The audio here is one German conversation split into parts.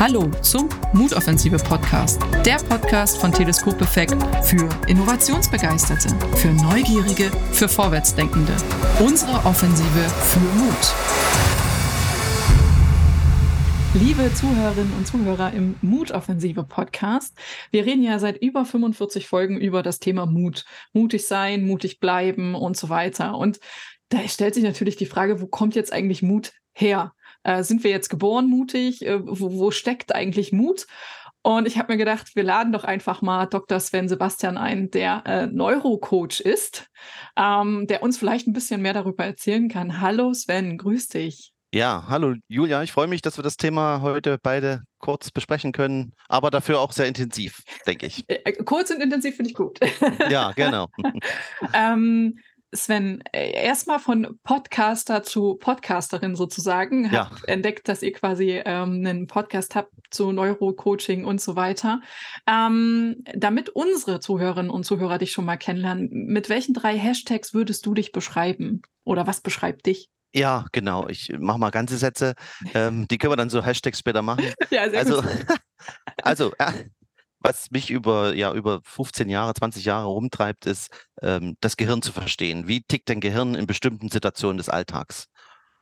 Hallo zum Mutoffensive Podcast, der Podcast von Teleskop Effekt für Innovationsbegeisterte, für Neugierige, für Vorwärtsdenkende. Unsere Offensive für Mut. Liebe Zuhörerinnen und Zuhörer im Mutoffensive Podcast, wir reden ja seit über 45 Folgen über das Thema Mut. Mutig sein, mutig bleiben und so weiter. Und da stellt sich natürlich die Frage, wo kommt jetzt eigentlich Mut her? Äh, sind wir jetzt geboren mutig? Äh, wo, wo steckt eigentlich Mut? Und ich habe mir gedacht, wir laden doch einfach mal Dr. Sven Sebastian ein, der äh, Neurocoach ist, ähm, der uns vielleicht ein bisschen mehr darüber erzählen kann. Hallo Sven, grüß dich. Ja, hallo Julia, ich freue mich, dass wir das Thema heute beide kurz besprechen können, aber dafür auch sehr intensiv, denke ich. Äh, äh, kurz und intensiv finde ich gut. Ja, genau. ähm, Sven, äh, erstmal von Podcaster zu Podcasterin sozusagen. Ja. Hab entdeckt, dass ihr quasi ähm, einen Podcast habt zu Neurocoaching und so weiter. Ähm, damit unsere Zuhörerinnen und Zuhörer dich schon mal kennenlernen, mit welchen drei Hashtags würdest du dich beschreiben? Oder was beschreibt dich? Ja, genau. Ich mache mal ganze Sätze. Ähm, die können wir dann so Hashtags später machen. Ja, sehr Also, gut. also äh, was mich über, ja, über 15 Jahre, 20 Jahre rumtreibt, ist, ähm, das Gehirn zu verstehen. Wie tickt dein Gehirn in bestimmten Situationen des Alltags?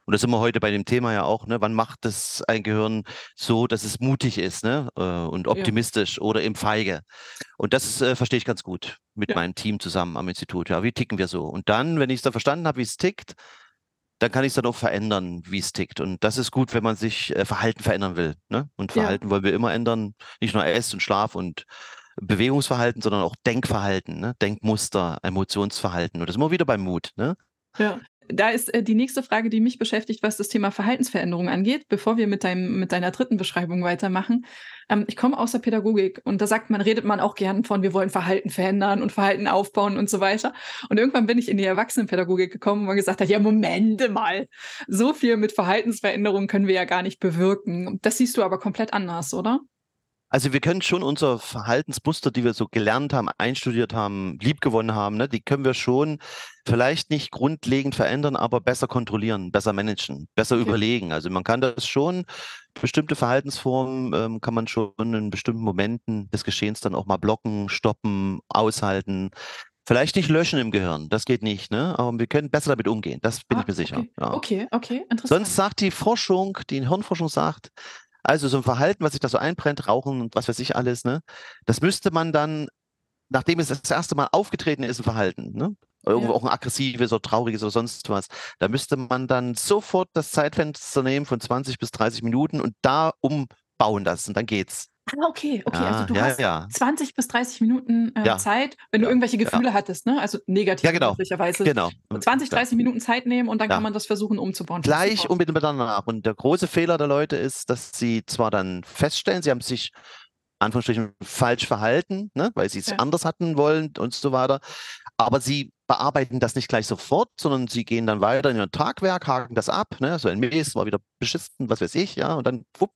Und das sind wir heute bei dem Thema ja auch, ne? Wann macht es ein Gehirn so, dass es mutig ist, ne? Äh, und Ja. optimistisch oder im Feige? Und das äh, verstehe ich ganz gut mit Ja. meinem Team zusammen am Institut. Ja, wie ticken wir so? Und dann, wenn ich es dann verstanden habe, wie es tickt, dann kann ich es dann auch verändern, wie es tickt. Und das ist gut, wenn man sich äh, Verhalten verändern will. Ne? Und Ja. Verhalten wollen wir immer ändern. Nicht nur Ess und Schlaf und Bewegungsverhalten, sondern auch Denkverhalten, ne? Denkmuster, Emotionsverhalten. Und das ist immer wieder beim Mut. Ne? Ja, da ist äh, die nächste Frage, die mich beschäftigt, was das Thema Verhaltensveränderung angeht, bevor wir mit, deinem, mit deiner dritten Beschreibung weitermachen. Ähm, ich komme aus der Pädagogik und da sagt man, redet man auch gern von, wir wollen Verhalten verändern und Verhalten aufbauen und so weiter. Und irgendwann bin ich in die Erwachsenenpädagogik gekommen, wo man gesagt hat, ja, Momente mal, so viel mit Verhaltensveränderung können wir ja gar nicht bewirken. Das siehst du aber komplett anders, oder? Also wir können schon unsere Verhaltensmuster, die wir so gelernt haben, einstudiert haben, liebgewonnen haben, ne, die können wir schon vielleicht nicht grundlegend verändern, aber besser kontrollieren, besser managen, besser Okay. überlegen. Also man kann das schon, bestimmte Verhaltensformen ähm, kann man schon in bestimmten Momenten des Geschehens dann auch mal blocken, stoppen, aushalten. Vielleicht nicht löschen im Gehirn, das geht nicht, ne? Aber wir können besser damit umgehen, das bin Ah, ich mir sicher. okay. Ja. okay, okay, interessant. Sonst sagt die Forschung, die Hirnforschung sagt, also so ein Verhalten, was sich da so einbrennt, Rauchen und was weiß ich alles, ne, das müsste man dann, nachdem es das erste Mal aufgetreten ist, ein Verhalten, ne, irgendwo Ja. auch ein aggressives oder trauriges oder sonst was, da müsste man dann sofort das Zeitfenster nehmen von 20 bis 30 Minuten und da umbauen lassen, dann geht's. Ah, okay, okay. Ja, also du ja, hast ja. 20 bis 30 Minuten äh, Zeit, wenn du irgendwelche. Gefühle hattest, ne? Also negativ Ja, genau, möglicherweise. Genau. 20, Ja. 30 Minuten Zeit nehmen und dann kann man das versuchen umzubauen. Gleich unbedingt miteinander. Und der große Fehler der Leute ist, dass sie zwar dann feststellen, sie haben sich Anführungsstrichen falsch verhalten, ne, weil sie es anders hatten wollen und so weiter. Aber sie bearbeiten das nicht gleich sofort, sondern sie gehen dann weiter in ihr Tagwerk, haken das ab, ne, so ein Mist war wieder beschissen, was weiß ich, ja, und dann wupp.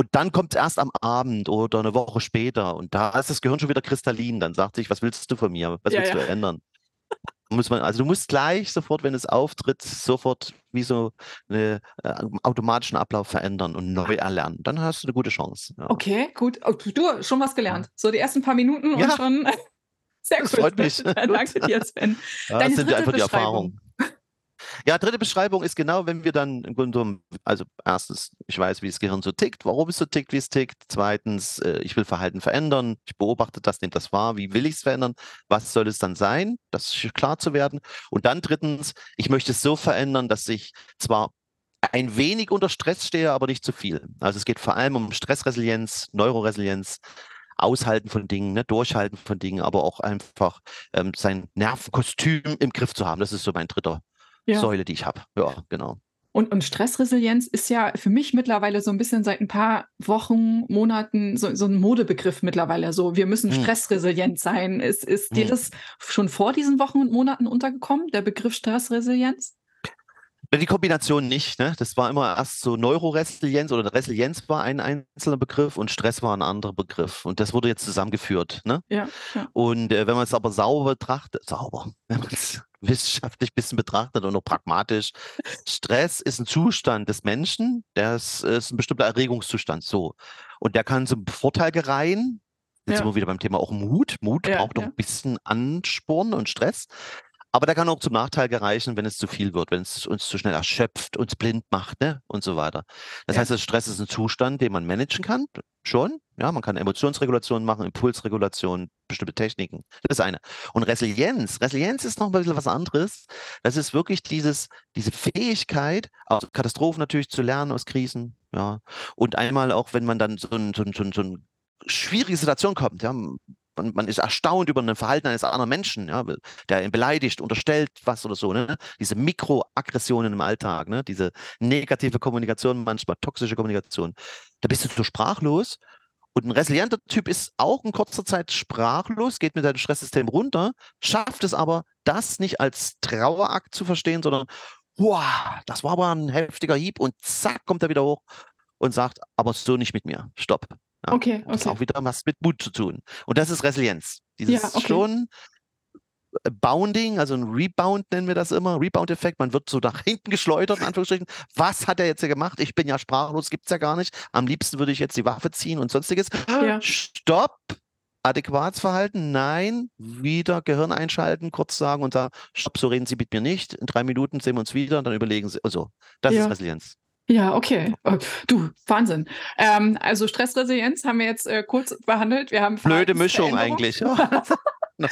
Und dann kommt es erst am Abend oder eine Woche später und da ist das Gehirn schon wieder kristallin. Dann sagt sich, was willst du von mir? Was Ja, willst ja. du ändern? Muss man, also du musst gleich sofort, wenn es auftritt, sofort wie so einen äh, automatischen Ablauf verändern und neu erlernen. Dann hast du eine gute Chance. Ja. Okay, gut. Oh, du schon was gelernt. So die ersten paar Minuten und schon. Sehr gut. freut mich. Danke dir, Sven. Ja, Deine das sind dritte einfach die. Erfahrungen. Ja, dritte Beschreibung ist genau, wenn wir dann im Grunde genommen, also erstens, ich weiß, wie das Gehirn so tickt, warum es so tickt, wie es tickt. Zweitens, äh, ich will Verhalten verändern. Ich beobachte das, nehme das wahr. Wie will ich es verändern? Was soll es dann sein? Das ist klar zu werden. Und dann drittens, ich möchte es so verändern, dass ich zwar ein wenig unter Stress stehe, aber nicht zu viel. Also es geht vor allem um Stressresilienz, Neuroresilienz, Aushalten von Dingen, ne, Durchhalten von Dingen, aber auch einfach ähm, sein Nervenkostüm im Griff zu haben. Das ist so mein dritter Ja. Säule, die ich habe. Ja, genau. Und, und Stressresilienz ist ja für mich mittlerweile so ein bisschen seit ein paar Wochen, Monaten so, so ein Modebegriff mittlerweile. So, wir müssen Hm. stressresilient sein. Ist, ist dir Hm. das schon vor diesen Wochen und Monaten untergekommen, der Begriff Stressresilienz? Ja, Die Kombination nicht, ne? Das war immer erst so Neuroresilienz oder Resilienz war ein einzelner Begriff und Stress war ein anderer Begriff. Und das wurde jetzt zusammengeführt, ne? Ja, ja. Und äh, wenn man es aber sauber betrachtet, sauber, wenn man es wissenschaftlich ein bisschen betrachtet und auch pragmatisch. Stress ist ein Zustand des Menschen, der ist, ist ein bestimmter Erregungszustand. So. Und der kann zum Vorteil gereihen. Jetzt Ja. sind wir wieder beim Thema auch Mut. Mut Ja, braucht doch ja. ein bisschen Ansporn und Stress. Aber der kann auch zum Nachteil gereichen, wenn es zu viel wird, wenn es uns zu schnell erschöpft, uns blind macht, ne? Und so weiter. Das Ja. heißt, das Stress ist ein Zustand, den man managen kann. Schon. Ja, man kann Emotionsregulation machen, Impulsregulation, bestimmte Techniken. Das ist eine. Und Resilienz. Resilienz ist noch ein bisschen was anderes. Das ist wirklich dieses, diese Fähigkeit, aus Katastrophen natürlich zu lernen, aus Krisen. Ja. Und einmal auch, wenn man dann so ein, so ein, so ein, so ein schwierige Situation kommt, ja, man, man ist erstaunt über ein Verhalten eines anderen Menschen, ja, der ihn beleidigt, unterstellt was oder so, ne? Diese Mikroaggressionen im Alltag, ne? Diese negative Kommunikation, manchmal toxische Kommunikation. Da bist du so sprachlos. Und ein resilienter Typ ist auch in kurzer Zeit sprachlos, geht mit seinem Stresssystem runter, schafft es aber, das nicht als Trauerakt zu verstehen, sondern, wow, das war aber ein heftiger Hieb und zack, kommt er wieder hoch und sagt, aber so nicht mit mir. Stopp. Ja, Okay, Das hat okay. auch wieder was mit Mut zu tun. Und das ist Resilienz. Dieses Ja, okay. schon äh, Bounding, also ein Rebound nennen wir das immer, Rebound-Effekt. Man wird so nach hinten geschleudert, in Anführungsstrichen. Was hat er jetzt hier gemacht? Ich bin ja sprachlos, gibt's ja gar nicht. Am liebsten würde ich jetzt die Waffe ziehen und sonstiges. Ja. Stopp! Adäquates Verhalten, nein, wieder Gehirn einschalten, kurz sagen und sagen, stopp, so reden Sie mit mir nicht. In drei Minuten sehen wir uns wieder und dann überlegen Sie. Also, das Ja. ist Resilienz. Ja, okay. Äh, Du, Wahnsinn. Ähm, also Stressresilienz haben wir jetzt äh, kurz behandelt. Wir haben Blöde Mischung eigentlich. Ja.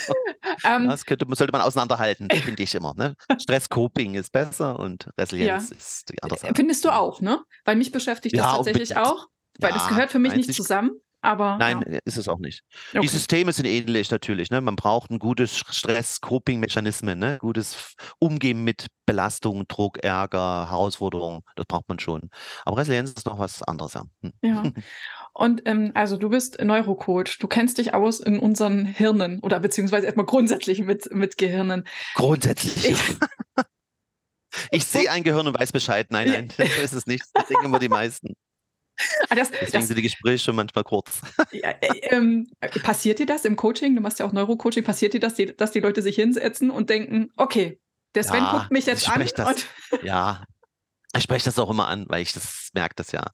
Ähm, Das könnte, sollte man auseinanderhalten, finde ich immer. Ne? Stress-Coping ist besser und Resilienz ist die andere Sache. Findest du auch, ne? Weil mich beschäftigt das Ja, tatsächlich unbedingt. auch. Weil das Ja, gehört für mich nicht- zusammen. Aber Nein, ja. ist es auch nicht. Okay. Die Systeme sind ähnlich natürlich. Ne? Man braucht ein gutes Stress-Coping-Mechanismen, ne? gutes Umgehen mit Belastung, Druck, Ärger, Herausforderungen. Das braucht man schon. Aber Resilienz ist noch was anderes. Ja. Hm. Ja. Und ähm, also du bist Neurocoach, du kennst dich aus in unseren Hirnen oder beziehungsweise erstmal grundsätzlich mit, mit Gehirnen. Grundsätzlich. Ich sehe ein Gehirn und weiß Bescheid. Nein, nein, so ist es nicht. Das denken immer die meisten. Ah, das, Deswegen das, sind die Gespräche schon manchmal kurz. ja, äh, ähm, äh, passiert dir das im Coaching? Du machst ja auch Neurocoaching. Passiert dir das, die, dass die Leute sich hinsetzen und denken, okay, der Sven Ja, guckt mich jetzt ich an das. Ja, ich spreche das auch immer an, weil ich das merke das ja.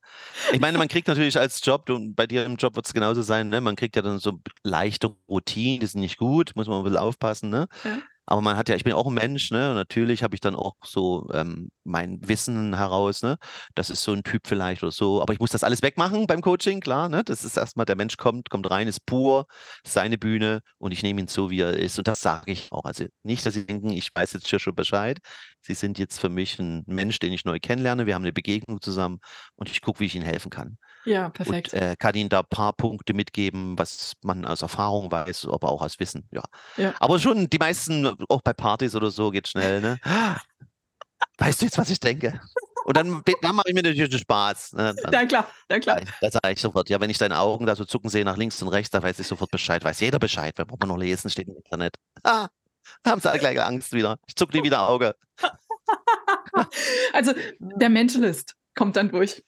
Ich meine, man kriegt natürlich als Job, und bei dir im Job wird es genauso sein, ne? man kriegt ja dann so leichte Routinen, die sind nicht gut, muss man ein bisschen aufpassen, ne? Ja. Aber man hat ja, ich bin auch ein Mensch, ne? Und natürlich habe ich dann auch so ähm, mein Wissen heraus, ne? Das ist so ein Typ vielleicht oder so. Aber ich muss das alles wegmachen beim Coaching, klar, ne? Das ist erstmal, der Mensch kommt, kommt rein, ist pur, seine Bühne und ich nehme ihn so, wie er ist. Und das sage ich auch. Also nicht, dass Sie denken, ich weiß jetzt hier schon Bescheid. Sie sind jetzt für mich ein Mensch, den ich neu kennenlerne. Wir haben eine Begegnung zusammen und ich gucke, wie ich Ihnen helfen kann. Ja, perfekt. Und äh, kann Ihnen da ein paar Punkte mitgeben, was man aus Erfahrung weiß, aber auch aus Wissen. Ja. Ja. Aber schon die meisten, auch bei Partys oder so, geht schnell, ne? Weißt du jetzt, was ich denke? Und dann, dann mache ich mir natürlich den Spaß. Ne? Dann, Na klar, na klar. da sage ich sofort, ja, wenn ich deine Augen da so zucken sehe nach links und rechts, da weiß ich sofort Bescheid. Weiß jeder Bescheid, wer braucht man noch lesen, steht im Internet. Ah, da haben sie alle gleich Angst wieder. Ich zucke nie wieder Auge. Also der Mentalist kommt dann durch.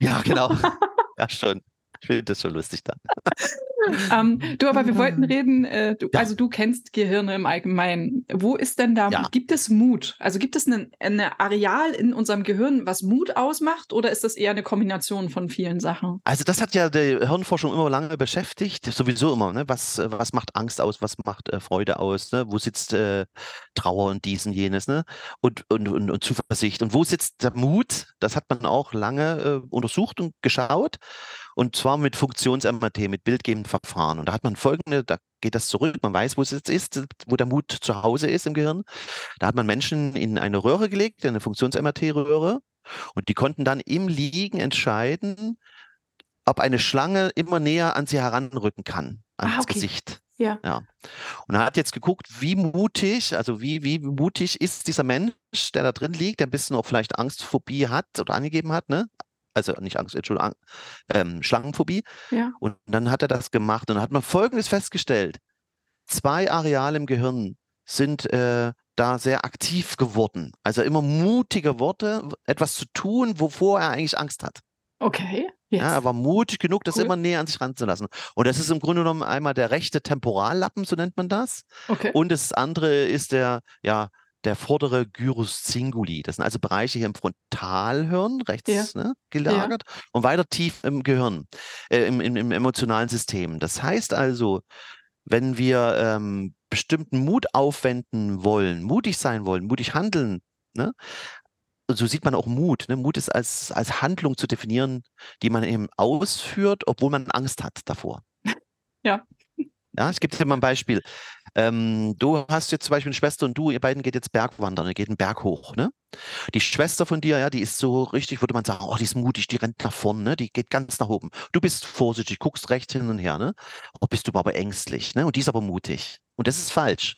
Ja, genau. ja, schon. Ich finde das schon lustig dann. Ähm, du, aber wir wollten reden, äh, du, Ja. also du kennst Gehirne im Allgemeinen. Wo ist denn da, Ja. gibt es Mut? Also gibt es ein eine Areal in unserem Gehirn, was Mut ausmacht oder ist das eher eine Kombination von vielen Sachen? Also das hat ja die Hirnforschung immer lange beschäftigt, sowieso immer. Ne? Was, äh, was macht Angst aus, was macht äh, Freude aus? Ne? Wo sitzt äh, Trauer und dies und jenes? Ne? Und, und, und, und Zuversicht. Und wo sitzt der Mut? Das hat man auch lange äh, untersucht und geschaut. Und zwar mit Funktions-MRT, mit bildgebenden Verfahren. Und da hat man folgende, da geht das zurück, man weiß, wo es jetzt ist, wo der Mut zu Hause ist im Gehirn. Da hat man Menschen in eine Röhre gelegt, eine Funktions-MRT-Röhre. Und die konnten dann im Liegen entscheiden, ob eine Schlange immer näher an sie heranrücken kann, ans Ah, okay. Gesicht. Ja. ja. Und er hat jetzt geguckt, wie mutig, also wie, wie mutig ist dieser Mensch, der da drin liegt, der ein bisschen auch vielleicht Angstphobie hat oder angegeben hat, ne? Also nicht Angst, Entschuldigung, ähm, Schlangenphobie. Ja. Und dann hat er das gemacht und dann hat man Folgendes festgestellt. Zwei Areale im Gehirn sind äh, da sehr aktiv geworden. Also immer mutige Worte, etwas zu tun, wovor er eigentlich Angst hat. Okay. Jetzt. Ja, er war mutig genug, das Cool. immer näher an sich ranzulassen. Und das ist im Grunde genommen einmal der rechte Temporallappen, so nennt man das. okay. Und das andere ist der, ja, der vordere Gyrus Singuli. Das sind also Bereiche hier im Frontalhirn, rechts Ja. ne, gelagert und weiter tief im Gehirn, äh, im, im, im emotionalen System. Das heißt also, wenn wir ähm, bestimmten Mut aufwenden wollen, mutig sein wollen, mutig handeln, ne? So sieht man auch Mut. Ne? Mut ist als, als Handlung zu definieren, die man eben ausführt, obwohl man Angst hat davor. Ja. Ja, ich gebe dir mal ein Beispiel. Ähm, du hast jetzt zum Beispiel eine Schwester und du, ihr beiden geht jetzt Bergwandern, ihr geht einen Berg hoch, ne? Die Schwester von dir, ja, die ist so richtig, würde man sagen, oh, die ist mutig, die rennt nach vorne, ne? Die geht ganz nach oben. Du bist vorsichtig, guckst rechts hin und her, ne? Oh, bist du aber ängstlich, ne? Und die ist aber mutig. Und das ist falsch.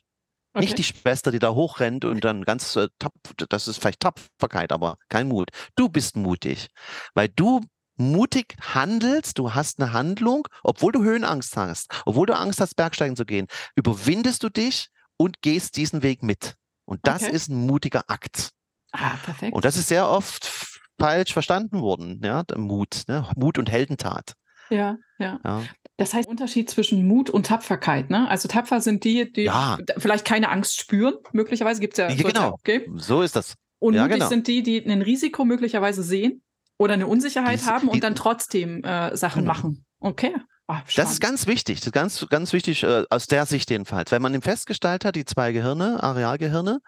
Okay. Nicht die Schwester, die da hochrennt und dann ganz äh, tapf, das ist vielleicht Tapferkeit, aber kein Mut. Du bist mutig, weil du mutig handelst, du hast eine Handlung, obwohl du Höhenangst hast, obwohl du Angst hast, Bergsteigen zu gehen, überwindest du dich und gehst diesen Weg mit. Und das Okay. ist ein mutiger Akt. Ah, perfekt. Und das ist sehr oft falsch verstanden worden, ja, Mut, ne? Mut und Heldentat. ja, ja. Ja. Das heißt, Unterschied zwischen Mut und Tapferkeit, ne? Also tapfer sind die, die Ja. vielleicht keine Angst spüren, möglicherweise gibt es ja, Ja, genau. geben. So ist das. Und Ja, mutig genau. sind die, die ein Risiko möglicherweise sehen oder eine Unsicherheit Die- haben und die- dann trotzdem äh, Sachen Genau. machen. Okay. Ah, Das ist ganz wichtig, das ist ganz, ganz wichtig äh, aus der Sicht jedenfalls. Wenn man eben festgestellt hat, die zwei Gehirne, Arealgehirne,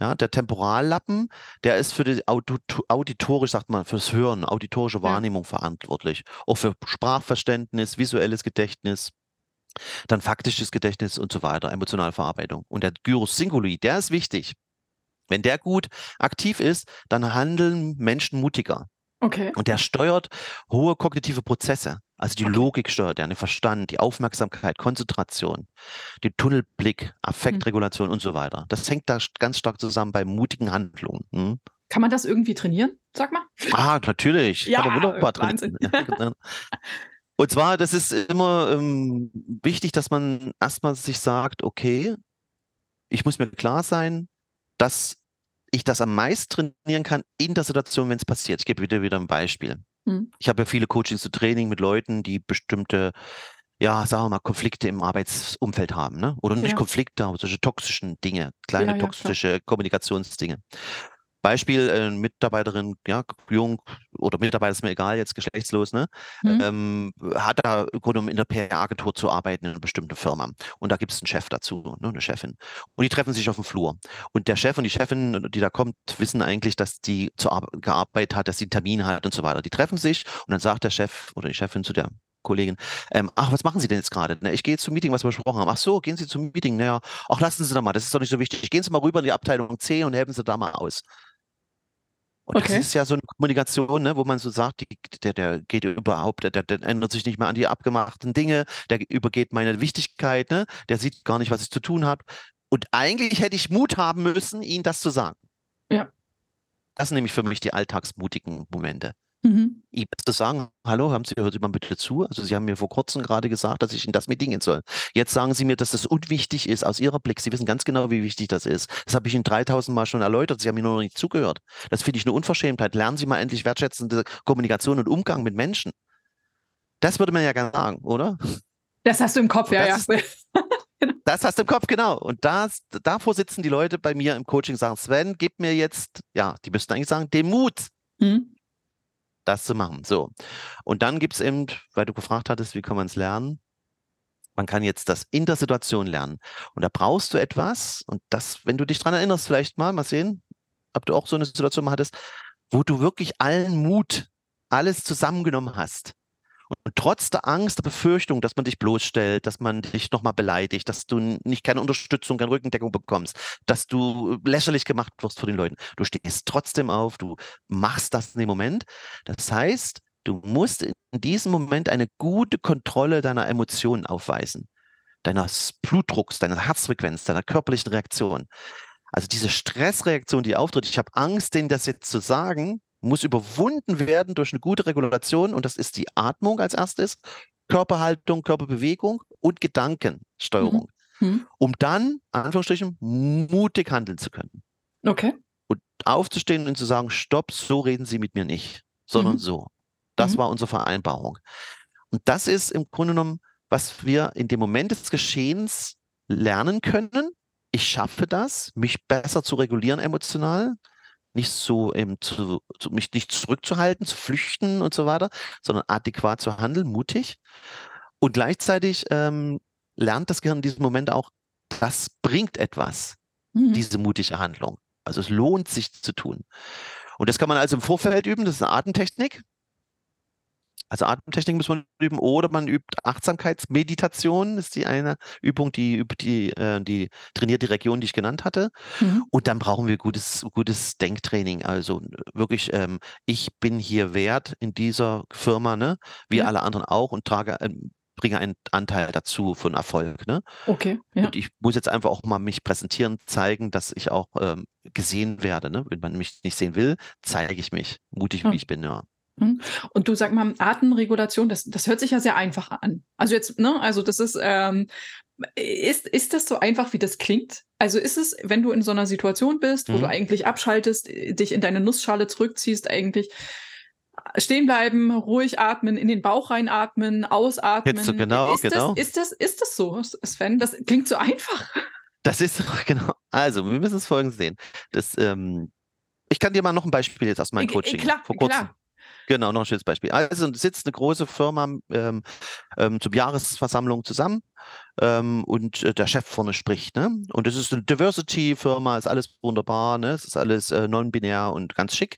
ja, der Temporallappen, der ist für die auditorisch, sagt man, fürs Hören, auditorische Wahrnehmung verantwortlich. Auch für Sprachverständnis, visuelles Gedächtnis, dann faktisches Gedächtnis und so weiter, emotionale Verarbeitung. Und der Gyrus Singuli, der ist wichtig. Wenn der gut aktiv ist, dann handeln Menschen mutiger. Okay. Und der steuert hohe kognitive Prozesse. Also die. Logik steuert er, den Verstand, die Aufmerksamkeit, Konzentration, den Tunnelblick, Affektregulation und so weiter. Das hängt da ganz stark zusammen bei mutigen Handlungen. Hm? Kann man das irgendwie trainieren? Sag mal. Ah, natürlich. Ja, Kann man wunderbar. Wahnsinn. Ja, Und zwar, das ist immer ähm, wichtig, dass man erstmal sich sagt, okay, ich muss mir klar sein, dass ich das am meisten trainieren kann in der Situation, wenn es passiert. Ich gebe wieder wieder ein Beispiel. Hm. Ich habe ja viele Coachings zu Training mit Leuten, die bestimmte, ja, sagen wir mal, Konflikte im Arbeitsumfeld haben, ne? Oder nicht Ja. Konflikte, aber solche toxischen Dinge, kleine Ja, ja, klar. toxische Kommunikationsdinge. Beispiel, äh, Mitarbeiterin, ja, jung oder Mitarbeiter ist mir egal, jetzt geschlechtslos, ne? Hm. Ähm, hat da im Grunde genommen in der PR-Agentur zu arbeiten in einer bestimmten Firma. Und da gibt es einen Chef dazu, ne, eine Chefin. Und die treffen sich auf dem Flur. Und der Chef und die Chefin, die da kommt, wissen eigentlich, dass die zur Ar gearbeitet hat, dass sie einen Termin hat und so weiter. Die treffen sich und dann sagt der Chef oder die Chefin zu der Kollegin, ähm, ach, was machen Sie denn jetzt gerade? Ne, ich gehe jetzt zum Meeting, was wir besprochen haben. Ach so, gehen Sie zum Meeting? Naja, ach, lassen Sie doch mal, das ist doch nicht so wichtig. Gehen Sie mal rüber in die Abteilung C und helfen Sie da mal aus. Und Okay. das ist ja so eine Kommunikation, ne, wo man so sagt, die, der, der geht überhaupt, der, der, der ändert sich nicht mehr an die abgemachten Dinge, der übergeht meine Wichtigkeit, ne, der sieht gar nicht, was ich zu tun habe. Und eigentlich hätte ich Mut haben müssen, ihnen das zu sagen. Ja. Das sind nämlich für mich die alltagsmutigen Momente. Mhm. Ihm zu sagen, hallo, haben Sie, hören Sie mal bitte zu. Also Sie haben mir vor kurzem gerade gesagt, dass ich in das Meeting gehen soll. Jetzt sagen Sie mir, dass das unwichtig ist aus Ihrer Blick. Sie wissen ganz genau, wie wichtig das ist. Das habe ich Ihnen 3000 Mal schon erläutert. Sie haben mir nur noch nicht zugehört. Das finde ich eine Unverschämtheit. Lernen Sie mal endlich wertschätzende Kommunikation und Umgang mit Menschen. Das würde man ja gerne sagen, oder? Das hast du im Kopf, ja, ja. das Das hast du im Kopf, genau. Und das, davor sitzen die Leute bei mir im Coaching und sagen, Sven, gib mir jetzt, ja, die müssten eigentlich sagen, den Mut, Hm. Das zu machen. So. Und dann gibt es eben, weil du gefragt hattest, wie kann man es lernen? Man kann jetzt das in der Situation lernen. Und da brauchst du etwas, und das, wenn du dich dran erinnerst, vielleicht mal, mal sehen, ob du auch so eine Situation mal hattest, wo du wirklich allen Mut, alles zusammengenommen hast. Und trotz der Angst, der Befürchtung, dass man dich bloßstellt, dass man dich nochmal beleidigt, dass du nicht keine Unterstützung, keine Rückendeckung bekommst, dass du lächerlich gemacht wirst vor den Leuten. Du stehst trotzdem auf, du machst das in dem Moment. Das heißt, du musst in diesem Moment eine gute Kontrolle deiner Emotionen aufweisen, deines Blutdrucks, deiner Herzfrequenz, deiner körperlichen Reaktion. Also diese Stressreaktion, die auftritt, ich habe Angst, denen das jetzt zu sagen, muss überwunden werden durch eine gute Regulation und das ist die Atmung als erstes, Körperhaltung, Körperbewegung und Gedankensteuerung, Hm. um dann, Anführungsstrichen, mutig handeln zu können Okay. und aufzustehen und zu sagen, stopp, so reden Sie mit mir nicht, sondern Mhm. so. Das Mhm. war unsere Vereinbarung. Und das ist im Grunde genommen, was wir in dem Moment des Geschehens lernen können, ich schaffe das, mich besser zu regulieren emotional, nicht so ähm, zu, zu, mich nicht zurückzuhalten, zu flüchten und so weiter, sondern adäquat zu handeln, mutig. Und gleichzeitig ähm, lernt das Gehirn in diesem Moment auch, das bringt etwas, mhm. diese mutige Handlung. Also es lohnt sich zu tun. Und das kann man also im Vorfeld üben, das ist eine Atemtechnik. Also Atemtechnik muss man üben oder man übt Achtsamkeitsmeditation, ist die eine Übung, die übt die, äh, die trainiert die Region, die ich genannt hatte. Mhm. Und dann brauchen wir gutes, gutes Denktraining. Also wirklich, ähm, ich bin hier wert in dieser Firma, ne, wie ja. alle anderen auch und trage, äh, bringe einen Anteil dazu von Erfolg. Ne? Okay. Ja. Und ich muss jetzt einfach auch mal mich präsentieren, zeigen, dass ich auch ähm, gesehen werde. Ne? Wenn man mich nicht sehen will, zeige ich mich, mutig wie hm. ich bin, ja. Hm. Und du sag mal, Atemregulation, das, das hört sich ja sehr einfach an. Also jetzt, ne, also das ist, ähm, ist, ist das so einfach, wie das klingt? Also ist es, wenn du in so einer Situation bist, wo mhm. du eigentlich abschaltest, dich in deine Nussschale zurückziehst, eigentlich stehen bleiben, ruhig atmen, in den Bauch reinatmen, ausatmen. Jetzt so genau, ist genau. Das, ist, das, ist das so, Sven? Das klingt so einfach. Das ist genau. Also, wir müssen es folgendes sehen. Das, ähm, ich kann dir mal noch ein Beispiel jetzt aus meinem Coaching. Klar, vor kurzem. Klar. Genau, noch ein schönes Beispiel. Also sitzt eine große Firma ähm, ähm, zum Jahresversammlung zusammen ähm, und äh, der Chef vorne spricht. Ne? Und es ist eine Diversity-Firma, ist alles wunderbar, ne? es ist alles äh, non-binär und ganz schick,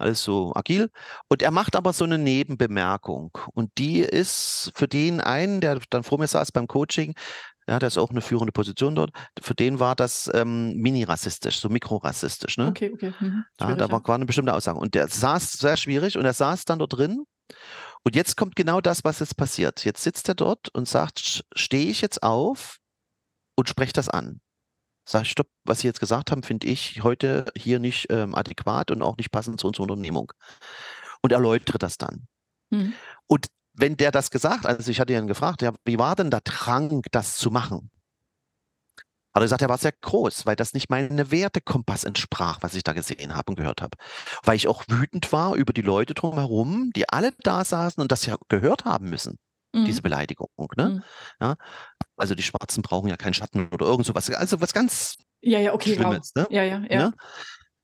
alles so agil. Und er macht aber so eine Nebenbemerkung. Und die ist für den einen, der dann vor mir saß beim Coaching, ja, der ist auch eine führende Position dort. Für den war das ähm, mini-rassistisch, so mikrorassistisch. Ne? Okay, okay. Mhm. Ja, da war, war eine bestimmte Aussage. Und der saß sehr schwierig und er saß dann dort drin. Und jetzt kommt genau das, was jetzt passiert. Jetzt sitzt er dort und sagt, stehe ich jetzt auf und spreche das an. Sag ich, stopp, was Sie jetzt gesagt haben, finde ich heute hier nicht ähm, adäquat und auch nicht passend zu unserer Unternehmung. Und erläutere das dann. Mhm. Und wenn der das gesagt, also ich hatte ihn gefragt, ja, wie war denn der Drang, das zu machen? Aber er gesagt, er war sehr groß, weil das nicht meine Wertekompass entsprach, was ich da gesehen habe und gehört habe. Weil ich auch wütend war über die Leute drumherum, die alle da saßen und das ja gehört haben müssen, mhm. diese Beleidigung. Ne? Mhm. Ja? Also die Schwarzen brauchen ja keinen Schatten oder irgend sowas. Also was ganz ja, ja, okay, Schlimmes. Wow. Ne? Ja, ja, ja. Ne?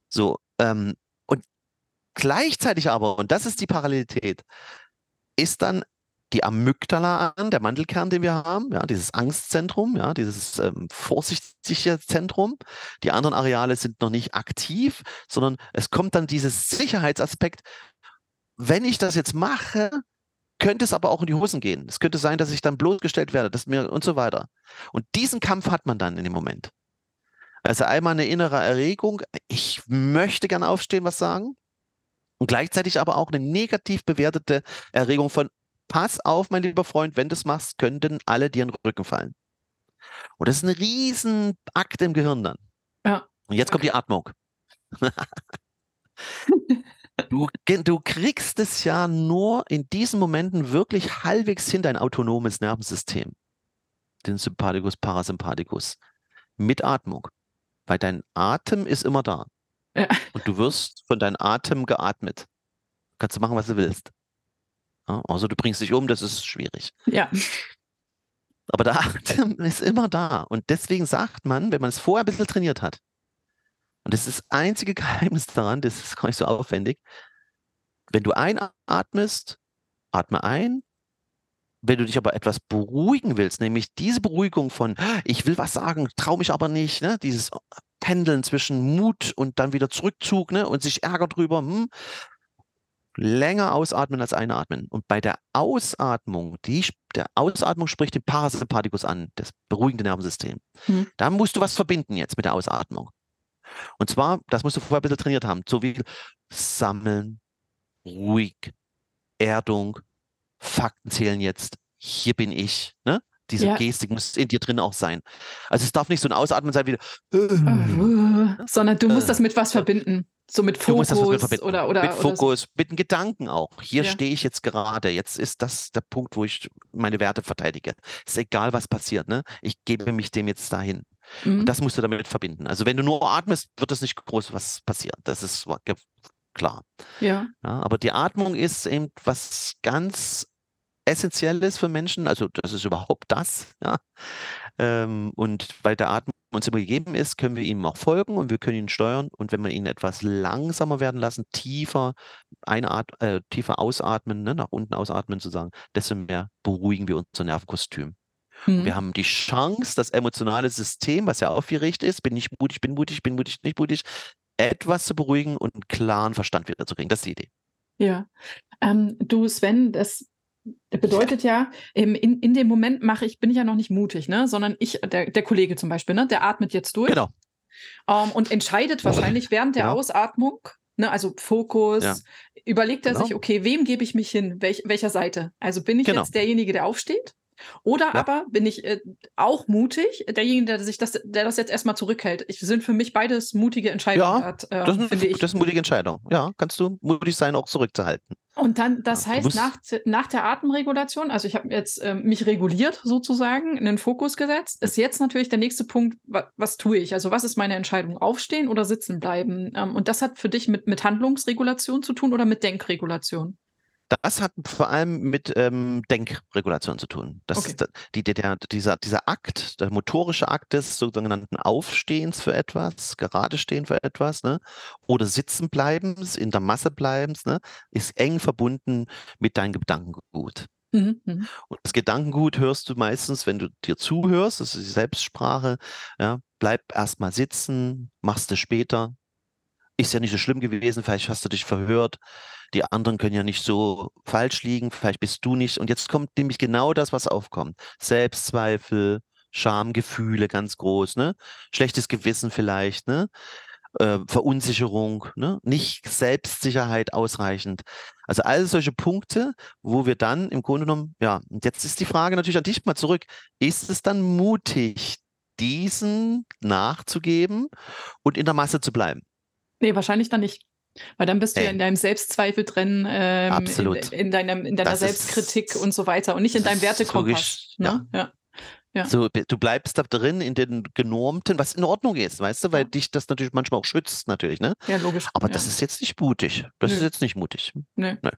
So, ähm, und gleichzeitig aber, und das ist die Parallelität, ist dann die Amygdala an, der Mandelkern, den wir haben, ja, dieses Angstzentrum, ja, dieses ähm, vorsichtige Zentrum. Die anderen Areale sind noch nicht aktiv, sondern es kommt dann dieses Sicherheitsaspekt. Wenn ich das jetzt mache, könnte es aber auch in die Hosen gehen. Es könnte sein, dass ich dann bloßgestellt werde, dass mir und so weiter. Und diesen Kampf hat man dann in dem Moment. Also einmal eine innere Erregung, ich möchte gerne aufstehen, was sagen und gleichzeitig aber auch eine negativ bewertete Erregung von, pass auf, mein lieber Freund, wenn du es machst, könnten alle dir in den Rücken fallen. Und das ist ein riesen Akt im Gehirn dann. Ja. Und jetzt kommt die Atmung. du, du kriegst es ja nur in diesen Momenten wirklich halbwegs hin, dein autonomes Nervensystem. Den Sympathikus, Parasympathikus. Mit Atmung. Weil dein Atem ist immer da. Ja. Und du wirst von deinem Atem geatmet. Kannst du machen, was du willst. Ja, außer du bringst dich um, das ist schwierig. Ja. Aber der Atem ist immer da. Und deswegen sagt man, wenn man es vorher ein bisschen trainiert hat, und das ist das einzige Geheimnis daran, das ist gar nicht so aufwendig, wenn du einatmest, atme ein. Wenn du dich aber etwas beruhigen willst, nämlich diese Beruhigung von, ich will was sagen, traue mich aber nicht, ne? dieses Pendeln zwischen Mut und dann wieder Zurückzug ne? und sich Ärger drüber, hm, länger ausatmen als einatmen. Und bei der Ausatmung, die, der Ausatmung spricht den Parasympathikus an, das beruhigende Nervensystem. Hm. Da musst du was verbinden jetzt mit der Ausatmung. Und zwar, das musst du vorher ein bisschen trainiert haben, so wie sammeln, ruhig, Erdung, Fakten zählen jetzt, hier bin ich, ne? Diese ja. Gestik muss in dir drin auch sein. Also es darf nicht so ein Ausatmen sein wie, äh, sondern du musst das mit was verbinden. So mit Fokus mit oder, oder mit Fokus, so. mit den Gedanken auch. Hier ja. stehe ich jetzt gerade. Jetzt ist das der Punkt, wo ich meine Werte verteidige. Ist egal, was passiert. Ne? Ich gebe mich dem jetzt dahin. Mhm. Und das musst du damit verbinden. Also wenn du nur atmest, wird es nicht groß was passieren. Das ist klar. Ja. ja. Aber die Atmung ist eben was ganz essentiell ist für Menschen, also das ist überhaupt das, ja. Ähm, und weil der Atmung uns immer gegeben ist, können wir ihm auch folgen und wir können ihn steuern. Und wenn wir ihn etwas langsamer werden lassen, tiefer, einat äh, tiefer ausatmen, ne, nach unten ausatmen zu sagen, desto mehr beruhigen wir unser Nervenkostüm. Mhm. Wir haben die Chance, das emotionale System, was ja aufgeregt ist, bin ich mutig, bin mutig, bin mutig, nicht mutig, etwas zu beruhigen und einen klaren Verstand wieder zu kriegen. Das ist die Idee. Ja. Ähm, du, Sven, das bedeutet ja, in, in dem Moment mache ich, bin ich ja noch nicht mutig, ne? Sondern ich, der, der Kollege zum Beispiel, ne, der atmet jetzt durch. Genau. Ähm, und entscheidet wahrscheinlich während der ja. Ausatmung, ne, also Fokus, ja. überlegt er genau. sich, okay, wem gebe ich mich hin? Welch, welcher Seite? Also bin ich genau. jetzt derjenige, der aufsteht? Oder ja. aber bin ich äh, auch mutig, derjenige, der sich das, der das jetzt erstmal zurückhält. Ich sind für mich beides mutige Entscheidungen. Ja, hat, äh, das, ist, finde ich. das ist eine mutige Entscheidung. Ja, kannst du mutig sein, auch zurückzuhalten. Und dann, das ja, heißt, nach, nach der Atemregulation, also ich habe jetzt äh, mich reguliert sozusagen, in den Fokus gesetzt, ist jetzt natürlich der nächste Punkt, was, was tue ich? Also was ist meine Entscheidung? Aufstehen oder sitzen bleiben? Ähm, und das hat für dich mit, mit Handlungsregulation zu tun oder mit Denkregulation? Das hat vor allem mit ähm, Denkregulation zu tun. Das okay. ist die, der, dieser, dieser Akt, der motorische Akt des sogenannten Aufstehens für etwas, gerade stehen für etwas, ne? oder Sitzenbleibens, in der Masse bleibens, ne? ist eng verbunden mit deinem Gedankengut. Mhm, mhm. Und das Gedankengut hörst du meistens, wenn du dir zuhörst, das ist die Selbstsprache, ja, bleib erstmal sitzen, machst du später, ist ja nicht so schlimm gewesen, vielleicht hast du dich verhört, die anderen können ja nicht so falsch liegen, vielleicht bist du nicht. Und jetzt kommt nämlich genau das, was aufkommt. Selbstzweifel, Schamgefühle ganz groß, ne? Schlechtes Gewissen vielleicht, ne? Äh, Verunsicherung, ne? nicht Selbstsicherheit ausreichend. Also all solche Punkte, wo wir dann im Grunde genommen, ja, und jetzt ist die Frage natürlich an dich mal zurück, ist es dann mutig, diesen nachzugeben und in der Masse zu bleiben? Nee, wahrscheinlich dann nicht. Weil dann bist du hey. ja in deinem Selbstzweifel drin, ähm, Absolut. In, in, deinem, in deiner das Selbstkritik und so weiter und nicht in deinem Wertekompass. Ne? Ja. ja. Ja. So, du bleibst da drin in den genormten, was in Ordnung ist, weißt du, weil ja. dich das natürlich manchmal auch schützt, natürlich, ne? Ja, logisch. Aber das ist jetzt nicht mutig. Das Nö. ist jetzt nicht mutig. Nö. Nö.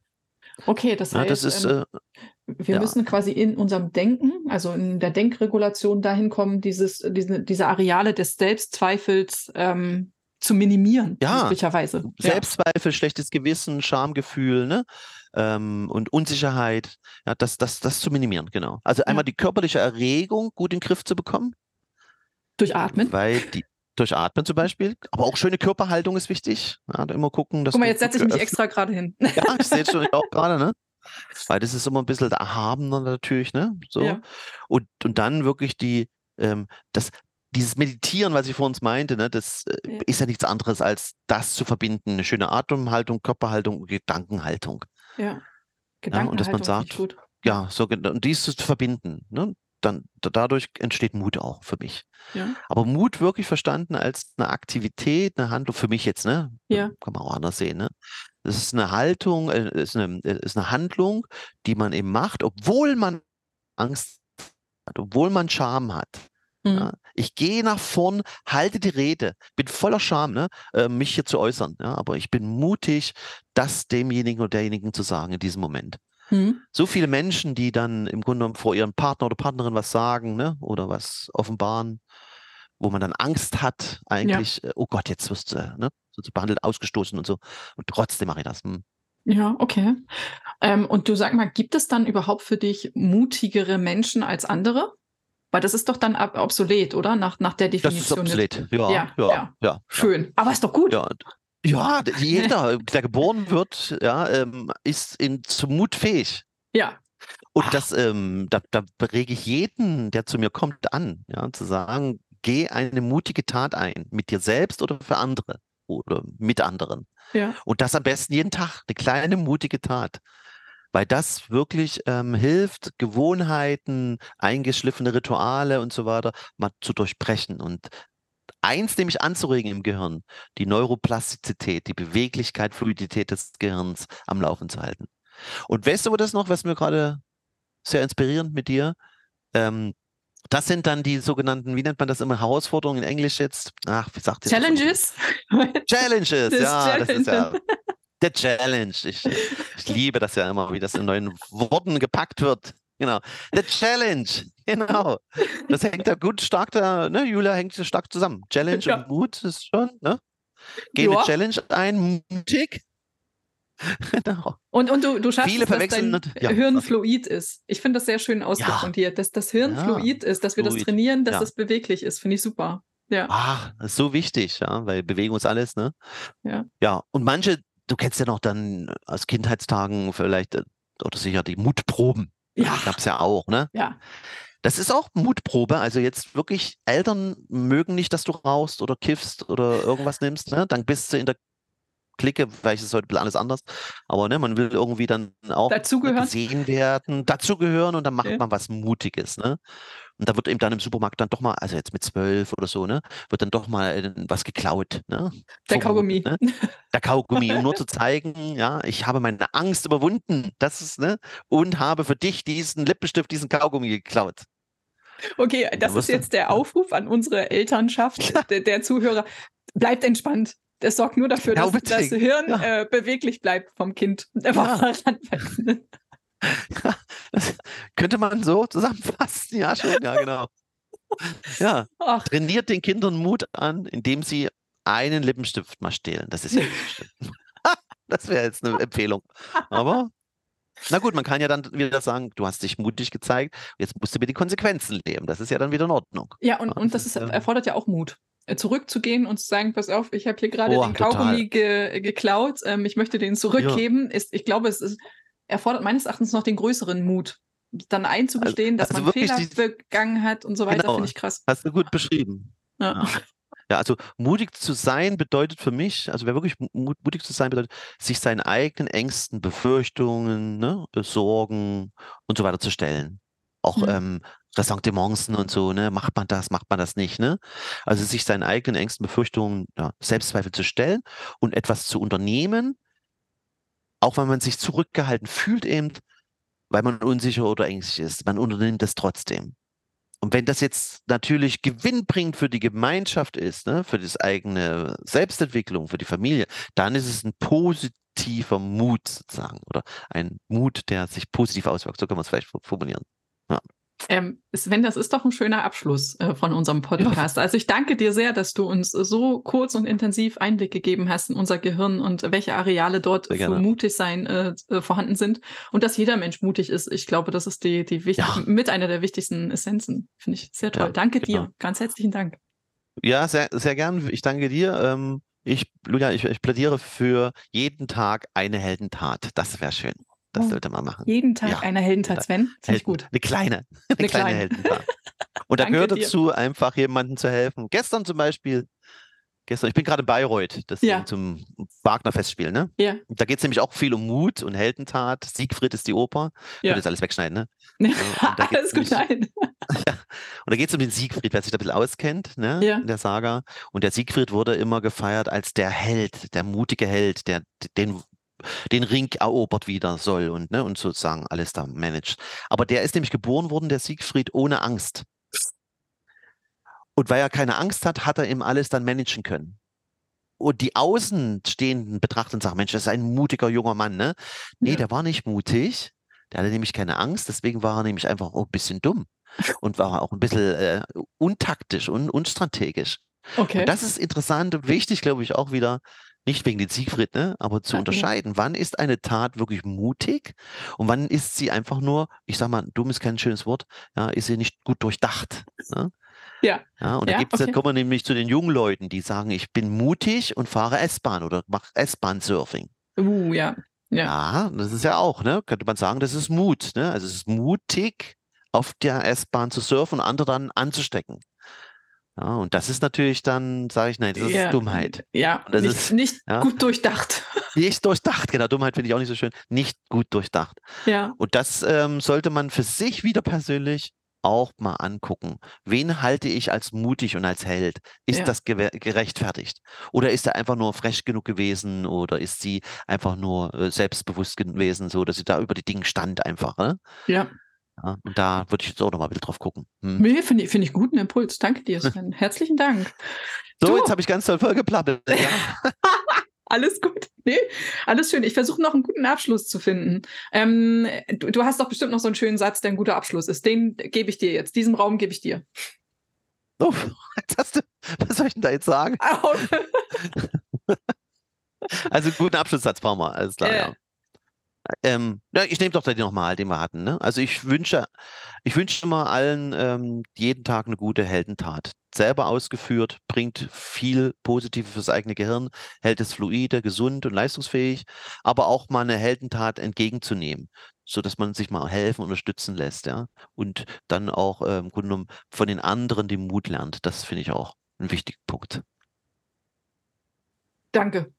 Okay, das heißt, das ist, ähm, äh, wir müssen quasi in unserem Denken, also in der Denkregulation dahin kommen, dieses, diese, diese Areale des Selbstzweifels ähm, zu minimieren, ja, möglicherweise. Selbstzweifel, ja. schlechtes Gewissen, Schamgefühl, ne? Ähm, und Unsicherheit, ja, das, das, das zu minimieren, genau. Also einmal ja. die körperliche Erregung gut in den Griff zu bekommen. Durch Atmen. Weil die, durch Atmen zum Beispiel. Aber auch schöne Körperhaltung ist wichtig. Ja, immer gucken, dass Guck mal, jetzt setze ich mich extra gerade hin. Ja, ich sehe es schon auch gerade, ne? Weil das ist immer ein bisschen erhabener natürlich, ne? So. Ja. Und, und dann wirklich die, ähm, das, dieses Meditieren, was ich vor uns meinte, ne, das äh, ja. ist ja nichts anderes als das zu verbinden. Eine schöne Atemhaltung, Körperhaltung und Gedankenhaltung. Ja. Gedankenhaltung ja, und dass man sagt, ja, so und dies zu verbinden, ne, dann dadurch entsteht Mut auch für mich. Ja. Aber Mut wirklich verstanden als eine Aktivität, eine Handlung für mich jetzt, ne? Ja. Kann man auch anders sehen, ne? Das ist eine Haltung, äh, ist eine, äh, ist eine Handlung, die man eben macht, obwohl man Angst hat, obwohl man Scham hat. Mhm. Ja, ich gehe nach vorn, halte die Rede, bin voller Scham, ne, äh, mich hier zu äußern. Ja, aber ich bin mutig, das demjenigen oder derjenigen zu sagen in diesem Moment. Mhm. So viele Menschen, die dann im Grunde genommen vor ihrem Partner oder Partnerin was sagen ne, oder was offenbaren, wo man dann Angst hat, eigentlich, ja. äh, oh Gott, jetzt wirst du ne, so behandelt, ausgestoßen und so. Und trotzdem mache ich das. Hm. Ja, okay. Ähm, und du sag mal, gibt es dann überhaupt für dich mutigere Menschen als andere? Weil das ist doch dann obsolet, oder? Nach, nach der Definition. Das ist obsolet, ja. Ja, ja, ja. Schön. Aber ist doch gut. Ja, ja jeder, der geboren wird, ja, ähm, ist in, zum Mut fähig. Ja. Und das, ähm, da, da rege ich jeden, der zu mir kommt, an, ja, zu sagen, geh eine mutige Tat ein, mit dir selbst oder für andere oder mit anderen. Ja. Und das am besten jeden Tag, eine kleine mutige Tat weil das wirklich ähm, hilft, Gewohnheiten, eingeschliffene Rituale und so weiter mal zu durchbrechen und eins nämlich anzuregen im Gehirn, die Neuroplastizität, die Beweglichkeit, Fluidität des Gehirns am Laufen zu halten. Und weißt du das noch, was mir gerade sehr inspirierend mit dir? Ähm, das sind dann die sogenannten, wie nennt man das immer, Herausforderungen in Englisch jetzt? Ach, wie sagt ihr Challenges? Challenges, ja, das ist ja der Challenge. Ich, ich liebe das ja immer, wie das in neuen Worten gepackt wird. Genau. The Challenge. Genau. Das hängt da gut stark da, ne? Julia hängt stark zusammen. Challenge Ja. und Mut ist schon, ne? Geh eine Challenge ein, mutig. genau. Und, und du, du schaffst Viele es, dass dein ja, Hirn fluid ist. Ich finde das sehr schön ausgedrückt Ja. dass das Hirn Ja, fluid ist, dass wir das fluid. trainieren, dass das beweglich ist. Finde ich super. Ja. Ah, das ist so wichtig, ja, weil Bewegung ist alles, ne? Ja. Ja, und manche, du kennst ja noch dann aus Kindheitstagen vielleicht, äh, oder sicher die Mutproben. Ja. Gab's ja auch, ne? Ja. Das ist auch Mutprobe. Also jetzt wirklich, Eltern mögen nicht, dass du rauchst oder kiffst oder irgendwas nimmst, ne? Dann bist du in der Clique, vielleicht ist es heute alles anders, aber ne, man will irgendwie dann auch Dazugehören. gesehen werden, dazugehören und dann macht Ja. man was Mutiges, ne? Und da wird eben dann im Supermarkt dann doch mal, also jetzt mit zwölf oder so, ne, wird dann doch mal äh, was geklaut, ne? Der Kaugummi. Ne? Der Kaugummi, um nur zu zeigen, ja, ich habe meine Angst überwunden, das ist, ne, und habe für dich diesen Lippenstift, diesen Kaugummi geklaut. Okay, Da das ist jetzt der Aufruf an unsere Elternschaft, der, der Zuhörer. Bleibt entspannt. Das sorgt nur dafür, Ja, dass das. Hirn Ja. äh, beweglich bleibt vom Kind. Einfach Ja. Das könnte man so zusammenfassen, ja schon, ja, genau. Ja, Ach, trainiert den Kindern Mut an, indem sie einen Lippenstift mal stehlen. Das ist ja. Das wäre jetzt eine Empfehlung. Aber na gut, man kann ja dann wieder sagen, du hast dich mutig gezeigt, jetzt musst du mit den Konsequenzen leben. Das ist ja dann wieder in Ordnung. ja, und, Ja, und das ist, erfordert ja auch Mut. Äh, Zurückzugehen und zu sagen, pass auf, ich habe hier gerade den. Kaugummi ge geklaut, ähm, ich möchte den zurückgeben. Ist, ich glaube, es ist, erfordert meines Erachtens noch den größeren Mut. Dann einzugestehen, dass also man wirklich Fehler die- begangen hat und so weiter, Genau. finde ich krass. Hast du gut beschrieben. Ja. Ja. Ja, also mutig zu sein bedeutet für mich, also wer wirklich mu- mutig zu sein bedeutet, sich seinen eigenen Ängsten, Befürchtungen, ne, Sorgen und so weiter zu stellen. Auch Mhm. ähm, Ressentiments und so, ne, macht man das, macht man das nicht, ne? Also sich seinen eigenen Ängsten, Befürchtungen, ja, Selbstzweifel zu stellen und etwas zu unternehmen, auch wenn man sich zurückgehalten fühlt eben, weil man unsicher oder ängstlich ist. Man unternimmt das trotzdem. Und wenn das jetzt natürlich gewinnbringend für die Gemeinschaft ist, ne, für das eigene Selbstentwicklung, für die Familie, dann ist es ein positiver Mut sozusagen oder ein Mut, der sich positiv auswirkt. So kann man es vielleicht formulieren. Ähm, Sven, das ist doch ein schöner Abschluss äh, von unserem Podcast. Also ich danke dir sehr, dass du uns so kurz und intensiv Einblick gegeben hast in unser Gehirn und welche Areale dort für mutig sein äh, äh, vorhanden sind und dass jeder Mensch mutig ist. Ich glaube, das ist die, die wichtig Ja. mit einer der wichtigsten Essenzen. Finde ich sehr toll. Ja, danke genau. dir. Ganz herzlichen Dank. Ja, sehr, sehr gern. Ich danke dir. Ähm, ich, Julia, ich, ich plädiere für jeden Tag eine Heldentat. Das wäre schön. Das Oh. sollte man machen. Jeden Tag Ja. eine Heldentat, Sven. Finde ich gut. Eine kleine, eine, Eine kleine kleine. Heldentat. Und da gehört dazu, einfach jemandem zu helfen. Gestern zum Beispiel, gestern, ich bin gerade in Bayreuth, das Ja. zum Wagner-Festspiel, ne? Ja. Da geht es nämlich auch viel um Mut und Heldentat. Siegfried ist die Oper. Ich Ja. würde jetzt alles wegschneiden, ne? Alles gut, nein. Und da geht es um den Siegfried, wer sich da ein bisschen auskennt, ne? Ja. In der Saga. Und der Siegfried wurde immer gefeiert als der Held, der mutige Held, der den, den Ring erobert wieder soll und, ne, und sozusagen alles da managt. Aber der ist nämlich geboren worden, der Siegfried, ohne Angst. Und weil er keine Angst hat, hat er ihm alles dann managen können. Und die Außenstehenden betrachten und sagen, Mensch, das ist ein mutiger junger Mann, ne? Nee, Ja. der war nicht mutig. Der hatte nämlich keine Angst, deswegen war er nämlich einfach auch ein bisschen dumm und war auch ein bisschen äh, untaktisch und unstrategisch. Okay. Und das ist interessant und wichtig, glaube ich, auch wieder, nicht wegen den Siegfried, ne, aber zu Ja, ja. unterscheiden, wann ist eine Tat wirklich mutig und wann ist sie einfach nur, ich sag mal, dumm ist kein schönes Wort, ja, ist sie nicht gut durchdacht. Ne? Ja. Ja, und Ja, da gibt's, okay. da kommen wir nämlich zu den jungen Leuten, die sagen, ich bin mutig und fahre S-Bahn oder mache S-Bahn-Surfing. Uh, ja. Ja. Ja, das ist ja auch, ne? Könnte man sagen, das ist Mut, ne? Also es ist mutig, auf der S-Bahn zu surfen und andere dann anzustecken. Ja, und das ist natürlich dann, sage ich, nein, das ja. ist Dummheit. Ja, Und das nicht, ist- nicht ja. gut durchdacht. Nicht durchdacht, genau, Dummheit finde ich auch nicht so schön. Nicht gut durchdacht. Ja. Und das ähm, sollte man für sich wieder persönlich auch mal angucken. Wen halte ich als mutig und als Held? Ist Ja. das gerechtfertigt? Oder ist er einfach nur frech genug gewesen? Oder ist sie einfach nur äh, selbstbewusst gewesen, so dass sie da über die Dinge stand einfach? Ne? Ja. Ja, und da würde ich jetzt auch noch mal ein bisschen drauf gucken. Hm. Nee, finde ich, finde ich guten Impuls. Danke dir, Sven. Herzlichen Dank. So, Du. jetzt habe ich ganz toll voll geplappelt. Ja. Alles gut. Nee, alles schön. Ich versuche noch einen guten Abschluss zu finden. Ähm, du, du, hast doch bestimmt noch so einen schönen Satz, der ein guter Abschluss ist. Den gebe ich dir jetzt. Diesen Raum gebe ich dir. Oh, du, was soll ich denn da jetzt sagen? also einen guten Abschlusssatz brauchen wir, alles klar, äh, ja. Ähm, ja, ich nehme doch den nochmal, den wir hatten. Ne? Also ich wünsche, ich wünsche mal allen ähm, jeden Tag eine gute Heldentat. Selber ausgeführt, bringt viel Positives fürs eigene Gehirn, hält es fluide, gesund und leistungsfähig, aber auch mal eine Heldentat entgegenzunehmen, sodass man sich mal helfen, unterstützen lässt, ja. Und dann auch äh, im Grunde genommen von den anderen den Mut lernt. Das finde ich auch einen wichtigen Punkt. Danke.